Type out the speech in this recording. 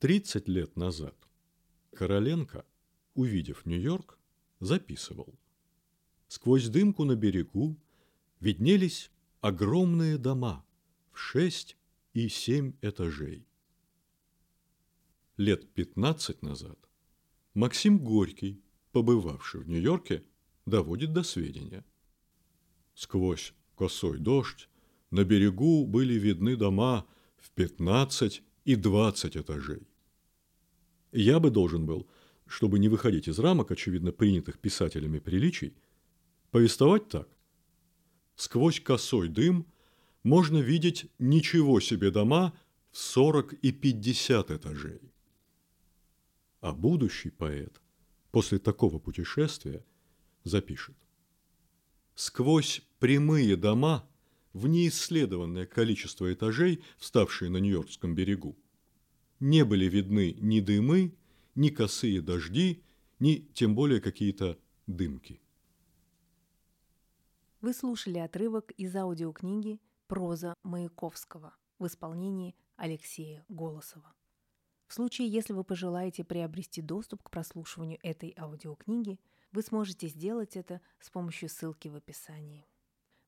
30 лет назад Короленко, увидев Нью-Йорк, записывал. Сквозь дымку на берегу виднелись огромные дома в шесть и семь этажей. Лет 15 назад Максим Горький, побывавший в Нью-Йорке, доводит до сведения. Сквозь косой дождь на берегу были видны дома в 15 и 20 этажей. Я бы должен был, чтобы не выходить из рамок, очевидно, принятых писателями приличий, повествовать так. Сквозь косой дым можно видеть ничего себе дома в 40 и 50 этажей. А будущий поэт после такого путешествия запишет. Сквозь прямые дома в неисследованное количество этажей, вставшие на Нью-Йоркском берегу, не были видны ни дымы, ни косые дожди, ни тем более какие-то дымки. Вы слушали отрывок из аудиокниги «Проза Маяковского» в исполнении Алексея Голосова. В случае, если вы пожелаете приобрести доступ к прослушиванию этой аудиокниги, вы сможете сделать это с помощью ссылки в описании.